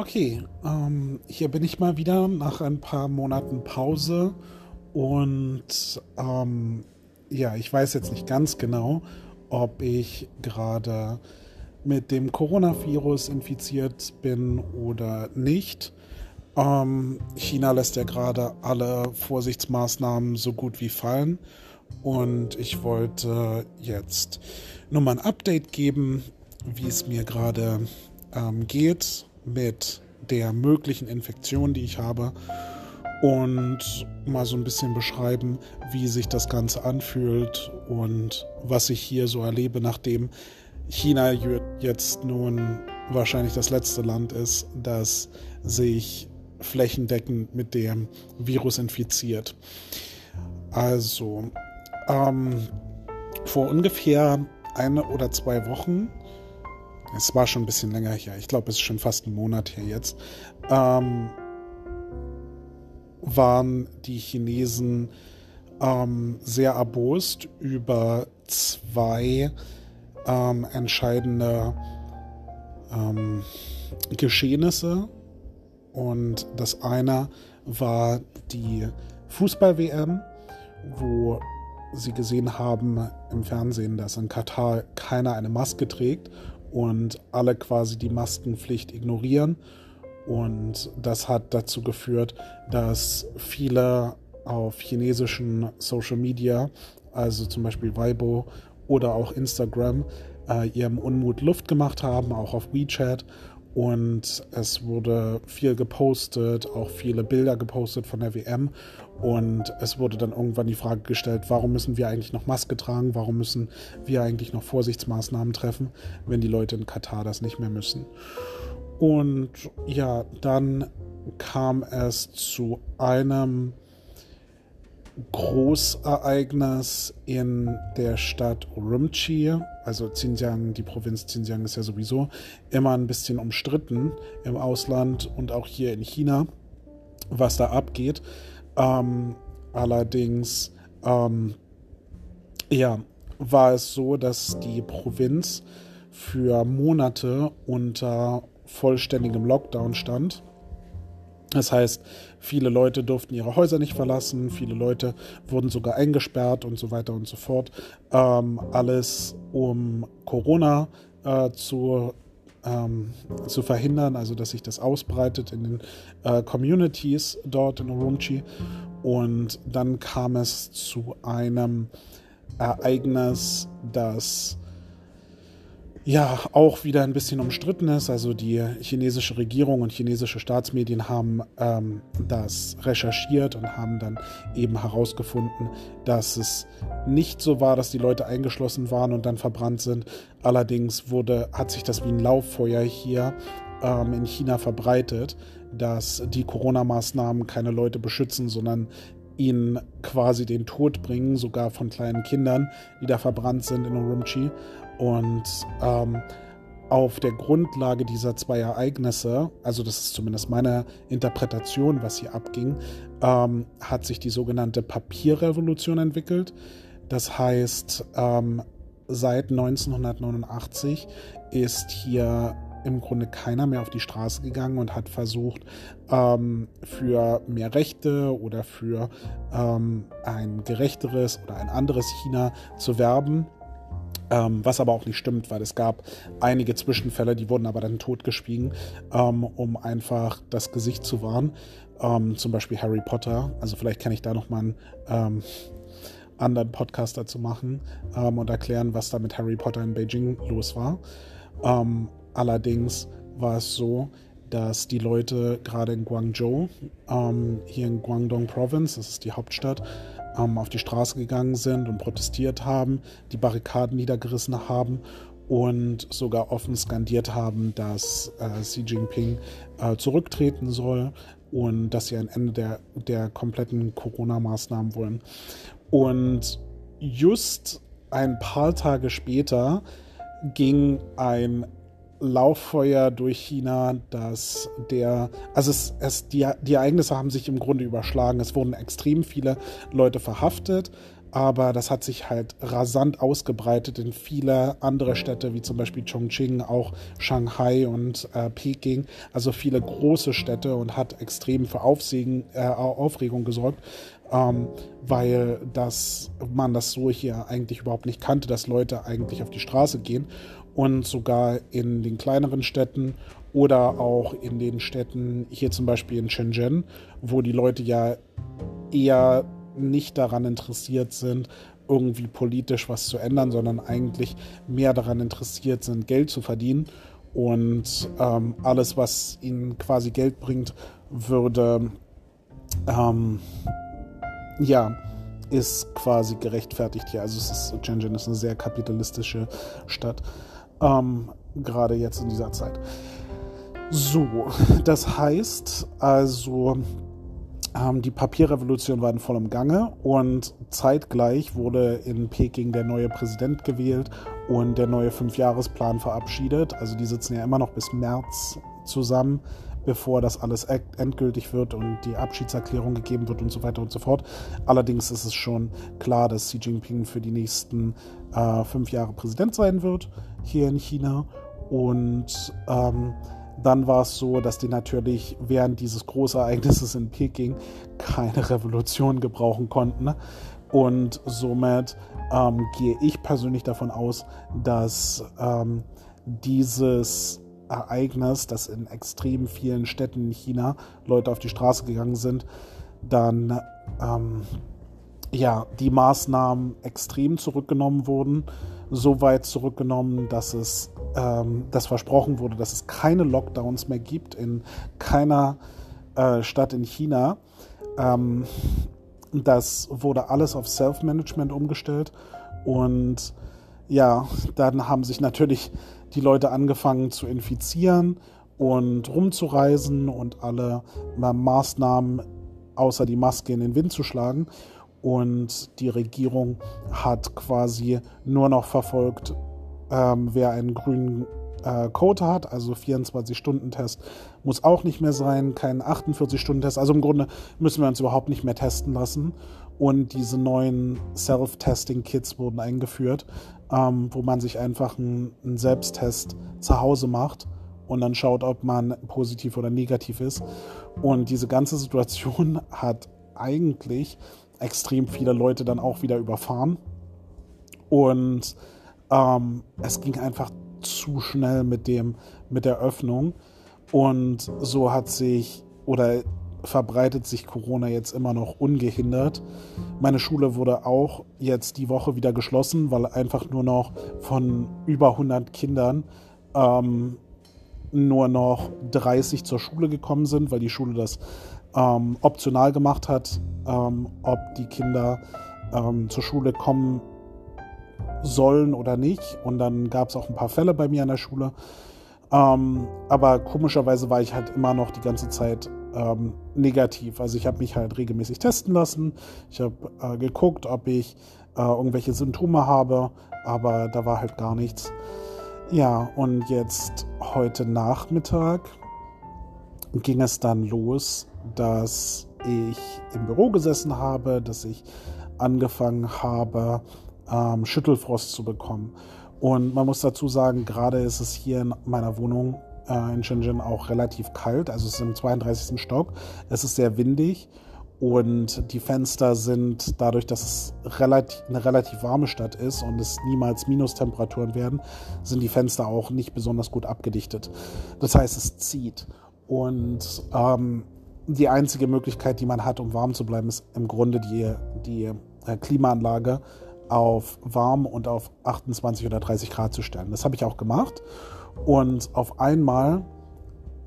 Okay, ähm, hier bin ich mal wieder nach ein paar Monaten Pause und ähm, ja, ich weiß jetzt nicht ganz genau, ob ich gerade mit dem Coronavirus infiziert bin oder nicht. Ähm, China lässt ja gerade alle Vorsichtsmaßnahmen so gut wie fallen und ich wollte jetzt nur mal ein Update geben, wie es mir gerade ähm, geht mit der möglichen Infektion, die ich habe und mal so ein bisschen beschreiben, wie sich das Ganze anfühlt und was ich hier so erlebe, nachdem China jetzt nun wahrscheinlich das letzte Land ist, das sich flächendeckend mit dem Virus infiziert. Also, ähm, vor ungefähr eine oder zwei Wochen es war schon ein bisschen länger her, ich glaube, es ist schon fast ein Monat her jetzt, ähm, waren die Chinesen ähm, sehr erbost über zwei ähm, entscheidende ähm, Geschehnisse. Und das eine war die Fußball-WM, wo sie gesehen haben im Fernsehen, dass in Katar keiner eine Maske trägt und alle quasi die Maskenpflicht ignorieren. Und das hat dazu geführt, dass viele auf chinesischen Social Media, also zum Beispiel Weibo oder auch Instagram, äh, ihrem Unmut Luft gemacht haben, auch auf WeChat und es wurde viel gepostet, auch viele Bilder gepostet von der WM und es wurde dann irgendwann die Frage gestellt, warum müssen wir eigentlich noch Maske tragen, warum müssen wir eigentlich noch Vorsichtsmaßnahmen treffen, wenn die Leute in Katar das nicht mehr müssen. Und ja, dann kam es zu einem Großereignis in der Stadt Urumqi. Also Xinjiang, die Provinz Xinjiang ist ja sowieso immer ein bisschen umstritten im Ausland und auch hier in China, was da abgeht. Ähm, allerdings, ähm, ja, war es so, dass die Provinz für Monate unter vollständigem Lockdown stand. Das heißt, viele Leute durften ihre Häuser nicht verlassen, viele Leute wurden sogar eingesperrt und so weiter und so fort. Ähm, alles um Corona äh, zu, ähm, zu verhindern, also dass sich das ausbreitet in den äh, Communities dort in Urumqi. Und dann kam es zu einem Ereignis, das ja auch wieder ein bisschen umstritten ist. Also die chinesische Regierung und chinesische Staatsmedien haben ähm, das recherchiert und haben dann eben herausgefunden, dass es nicht so war, dass die Leute eingeschlossen waren und dann verbrannt sind. Allerdings wurde, hat sich das wie ein Lauffeuer hier ähm, in China verbreitet, dass die Corona-Maßnahmen keine Leute beschützen, sondern ihnen quasi den Tod bringen, sogar von kleinen Kindern, die da verbrannt sind in Urumqi. Und ähm, auf der Grundlage dieser zwei Ereignisse, also das ist zumindest meine Interpretation, was hier abging, ähm, hat sich die sogenannte Papierrevolution entwickelt. Das heißt, ähm, seit 1989 ist hier im Grunde keiner mehr auf die Straße gegangen und hat versucht, ähm, für mehr Rechte oder für ähm, ein gerechteres oder ein anderes China zu werben. Ähm, was aber auch nicht stimmt, weil es gab einige Zwischenfälle, die wurden aber dann totgeschwiegen, ähm, um einfach das Gesicht zu wahren. Ähm, zum Beispiel Harry Potter. Also vielleicht kann ich da nochmal einen ähm, anderen Podcast dazu machen ähm, und erklären, was da mit Harry Potter in Beijing los war. Ähm, allerdings war es so, dass die Leute gerade in Guangzhou, hier in Guangdong Province, das ist die Hauptstadt, ähm, auf die Straße gegangen sind und protestiert haben, die Barrikaden niedergerissen haben und sogar offen skandiert haben, dass äh, Xi Jinping äh, zurücktreten soll und dass sie ein Ende der, der kompletten Corona-Maßnahmen wollen. Und just ein paar Tage später ging ein Lauffeuer durch China, dass der, also es, es, die, die Ereignisse haben sich im Grunde überschlagen. Es wurden extrem viele Leute verhaftet. aber das hat sich halt rasant ausgebreitet in viele andere Städte, wie zum Beispiel Chongqing, auch Shanghai und äh, Peking, also viele große Städte und hat extrem für Aufsegen, äh, Aufregung gesorgt, ähm, weil das, man das so hier eigentlich überhaupt nicht kannte, dass Leute eigentlich auf die Straße gehen und sogar in den kleineren Städten oder auch in den Städten, hier zum Beispiel in Shenzhen, wo die Leute ja eher nicht daran interessiert sind, irgendwie politisch was zu ändern, sondern eigentlich mehr daran interessiert sind, Geld zu verdienen. Und ähm, alles, was ihnen quasi Geld bringt, würde ähm, ja ist quasi gerechtfertigt hier. Also es ist Shenzhen ist eine sehr kapitalistische Stadt, ähm, gerade jetzt in dieser Zeit. So, das heißt also ähm, die Papierrevolution war in vollem Gange und zeitgleich wurde in Peking der neue Präsident gewählt und der neue Fünfjahresplan verabschiedet. Also die sitzen ja immer noch bis März zusammen, bevor das alles endgültig wird und die Abschiedserklärung gegeben wird und so weiter und so fort. Allerdings ist es schon klar, dass Xi Jinping für die nächsten äh, fünf Jahre Präsident sein wird hier in China und ähm, dann war es so, dass die natürlich während dieses Großereignisses in Peking keine Revolution gebrauchen konnten. Und somit ähm, gehe ich persönlich davon aus, dass ähm, dieses Ereignis, dass in extrem vielen Städten in China Leute auf die Straße gegangen sind, dann ähm, ja, die Maßnahmen extrem zurückgenommen wurden, so weit zurückgenommen, dass es ähm, dass versprochen wurde, dass es keine Lockdowns mehr gibt in keiner äh, Stadt in China. Ähm, das wurde alles auf Self-Management umgestellt und ja, dann haben sich natürlich die Leute angefangen zu infizieren und rumzureisen und alle Maßnahmen außer die Maske in den Wind zu schlagen. Und die Regierung hat quasi nur noch verfolgt, ähm, wer einen grünen äh, Code hat, also 24-Stunden-Test muss auch nicht mehr sein, kein 48-Stunden-Test. Also im Grunde müssen wir uns überhaupt nicht mehr testen lassen. Und diese neuen Self-Testing-Kits wurden eingeführt, ähm, wo man sich einfach einen, Selbsttest zu Hause macht und dann schaut, ob man positiv oder negativ ist. Und diese ganze Situation hat eigentlich extrem viele Leute dann auch wieder überfahren. Und ähm, es ging einfach zu schnell mit dem, mit der Öffnung. Und so hat sich oder verbreitet sich Corona jetzt immer noch ungehindert. Meine Schule wurde auch jetzt die Woche wieder geschlossen, weil einfach nur noch von über 100 Kindern ähm, nur noch 30 zur Schule gekommen sind, weil die Schule das ähm, optional gemacht hat, ähm, ob die Kinder ähm, zur Schule kommen sollen oder nicht. Und dann gab es auch ein paar Fälle bei mir an der Schule. Ähm, aber komischerweise war ich halt immer noch die ganze Zeit ähm, negativ. Also ich habe mich halt regelmäßig testen lassen. Ich habe äh, geguckt, ob ich äh, irgendwelche Symptome habe, aber da war halt gar nichts. Ja, und jetzt heute Nachmittag ging es dann los, dass ich im Büro gesessen habe, dass ich angefangen habe, ähm, Schüttelfrost zu bekommen. Und man muss dazu sagen, gerade ist es hier in meiner Wohnung äh, in Shenzhen auch relativ kalt. Also es ist im 32. Stock. Es ist sehr windig und die Fenster sind dadurch, dass es relativ, eine relativ warme Stadt ist und es niemals Minustemperaturen werden, sind die Fenster auch nicht besonders gut abgedichtet. Das heißt, es zieht. Und ähm, die einzige Möglichkeit, die man hat, um warm zu bleiben, ist im Grunde die, die äh, Klimaanlage auf warm und auf 28 oder 30 Grad zu stellen. Das habe ich auch gemacht. Und auf einmal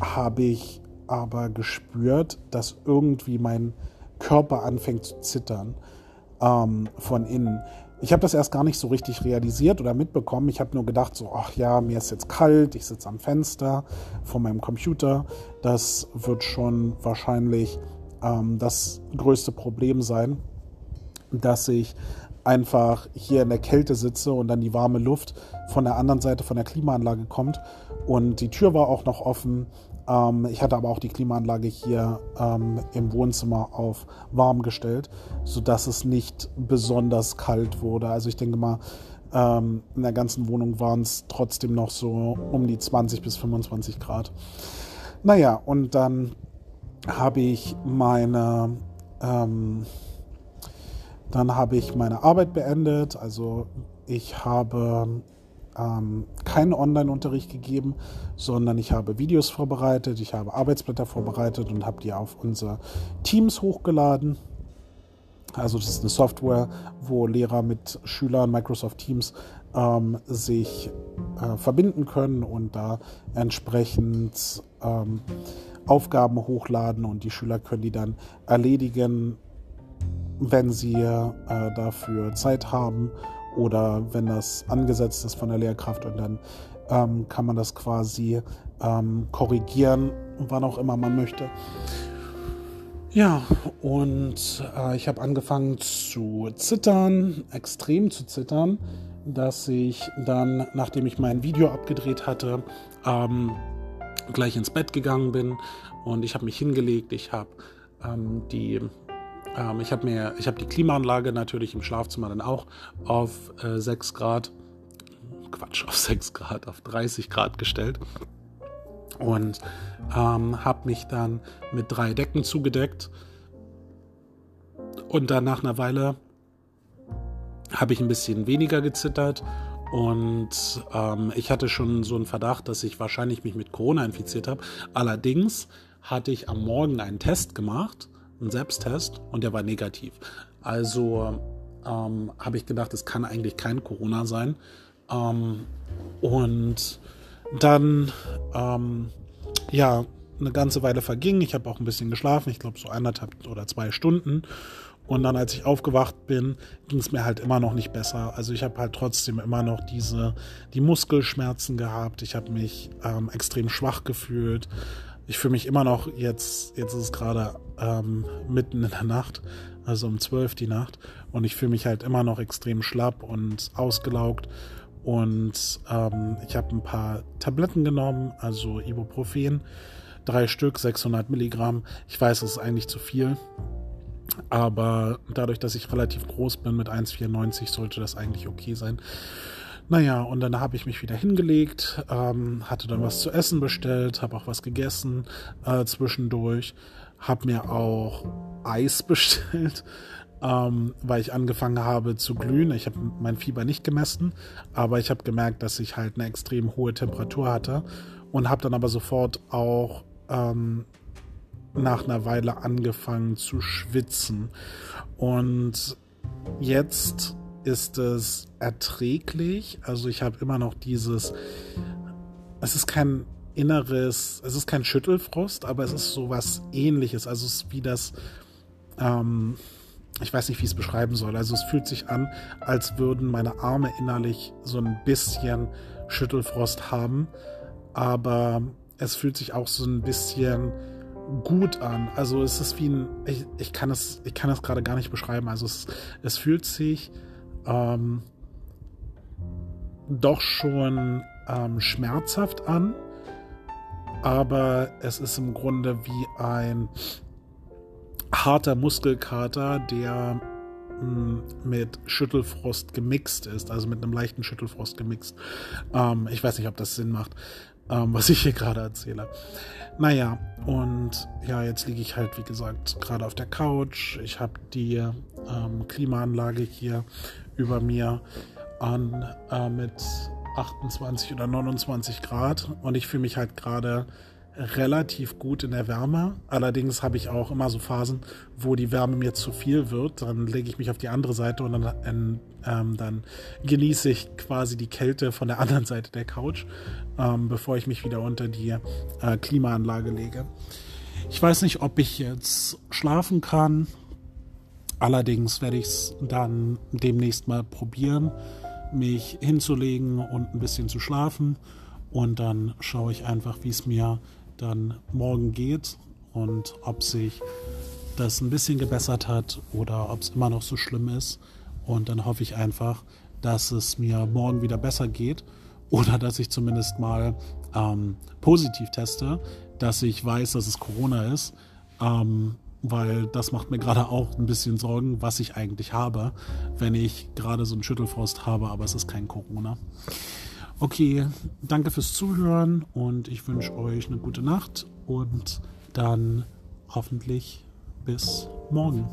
habe ich aber gespürt, dass irgendwie mein Körper anfängt zu zittern ähm, von innen. Ich habe das erst gar nicht so richtig realisiert oder mitbekommen. Ich habe nur gedacht, so, ach ja, mir ist jetzt kalt, ich sitze am Fenster vor meinem Computer. Das wird schon wahrscheinlich ähm, das größte Problem sein, dass ich einfach hier in der Kälte sitze und dann die warme Luft von der anderen Seite von der Klimaanlage kommt. Und die Tür war auch noch offen. Ähm, ich hatte aber auch die Klimaanlage hier ähm, im Wohnzimmer auf warm gestellt, sodass es nicht besonders kalt wurde. Also ich denke mal, ähm, in der ganzen Wohnung waren es trotzdem noch so um die 20 bis 25 Grad. Naja, und dann habe ich meine ähm, dann habe ich meine Arbeit beendet. Also ich habe ähm, keinen Online-Unterricht gegeben, sondern ich habe Videos vorbereitet, ich habe Arbeitsblätter vorbereitet und habe die auf unsere Teams hochgeladen. Also das ist eine Software, wo Lehrer mit Schülern Microsoft Teams ähm, sich äh, verbinden können und da entsprechend ähm, Aufgaben hochladen und die Schüler können die dann erledigen, wenn sie äh, dafür Zeit haben oder wenn das angesetzt ist von der Lehrkraft und dann ähm, kann man das quasi ähm, korrigieren, wann auch immer man möchte. Ja, und äh, ich habe angefangen zu zittern, extrem zu zittern, dass ich dann, nachdem ich mein Video abgedreht hatte, ähm, gleich ins Bett gegangen bin und ich habe mich hingelegt, ich habe ähm, die ähm, ich habe mir, ich habe die Klimaanlage natürlich im Schlafzimmer dann auch auf äh, 6 Grad, Quatsch, auf 6 Grad, auf 30 Grad gestellt und ähm, habe mich dann mit drei Decken zugedeckt. Und dann nach einer Weile habe ich ein bisschen weniger gezittert und ähm, ich hatte schon so einen Verdacht, dass ich wahrscheinlich mich mit Corona infiziert habe. Allerdings hatte ich am Morgen einen Test gemacht einen Selbsttest und der war negativ. Also ähm, habe ich gedacht, es kann eigentlich kein Corona sein. Ähm, und dann, ähm, ja, eine ganze Weile verging. Ich habe auch ein bisschen geschlafen, ich glaube so eineinhalb oder zwei Stunden. Und dann, als ich aufgewacht bin, ging es mir halt immer noch nicht besser. Also ich habe halt trotzdem immer noch diese, die Muskelschmerzen gehabt. Ich habe mich ähm, extrem schwach gefühlt ich fühle mich immer noch jetzt, jetzt ist es gerade ähm, mitten in der Nacht, also um zwölf die Nacht, und ich fühle mich halt immer noch extrem schlapp und ausgelaugt. Und ähm, ich habe ein paar Tabletten genommen, also Ibuprofen, drei Stück, 600 Milligramm. Ich weiß, es ist eigentlich zu viel, aber dadurch, dass ich relativ groß bin mit 1,94, sollte das eigentlich okay sein. Naja, und dann habe ich mich wieder hingelegt, ähm, hatte dann was zu essen bestellt, habe auch was gegessen äh, zwischendurch, habe mir auch Eis bestellt, ähm, weil ich angefangen habe zu glühen. Ich habe mein Fieber nicht gemessen, aber ich habe gemerkt, dass ich halt eine extrem hohe Temperatur hatte und habe dann aber sofort auch ähm, nach einer Weile angefangen zu schwitzen. Und jetzt ist es erträglich. Also ich habe immer noch dieses, es ist kein inneres, es ist kein Schüttelfrost, aber es ist so was ähnliches. Also es ist wie das, ähm, ich weiß nicht, wie ich es beschreiben soll. Also es fühlt sich an, als würden meine Arme innerlich so ein bisschen Schüttelfrost haben, aber es fühlt sich auch so ein bisschen gut an. Also es ist wie ein, ich, ich kann es, ich kann es gerade gar nicht beschreiben. Also es, es fühlt sich ähm, doch schon ähm, schmerzhaft an, aber es ist im Grunde wie ein harter Muskelkater, der mm, mit Schüttelfrost gemixt ist, also mit einem leichten Schüttelfrost gemixt. Ähm, ich weiß nicht, ob das Sinn macht, ähm, was ich hier gerade erzähle. Naja, und ja, jetzt liege ich halt, wie gesagt, gerade auf der Couch. Ich habe die ähm, Klimaanlage hier über mir an äh, mit 28 oder 29 Grad und ich fühle mich halt gerade relativ gut in der Wärme. Allerdings habe ich auch immer so Phasen, wo die Wärme mir zu viel wird. Dann lege ich mich auf die andere Seite und dann, ähm, dann genieße ich quasi die Kälte von der anderen Seite der Couch, ähm, bevor ich mich wieder unter die äh, Klimaanlage lege. Ich weiß nicht, ob ich jetzt schlafen kann Allerdings werde ich es dann demnächst mal probieren, mich hinzulegen und ein bisschen zu schlafen. Und dann schaue ich einfach, wie es mir dann morgen geht und ob sich das ein bisschen gebessert hat oder ob es immer noch so schlimm ist. Und dann hoffe ich einfach, dass es mir morgen wieder besser geht oder dass ich zumindest mal ähm, positiv teste. dass ich weiß, dass es Corona ist. Ähm, weil das macht mir gerade auch ein bisschen Sorgen, was ich eigentlich habe, wenn ich gerade so einen Schüttelfrost habe, aber es ist kein Corona. Okay, danke fürs Zuhören und ich wünsche euch eine gute Nacht und dann hoffentlich bis morgen.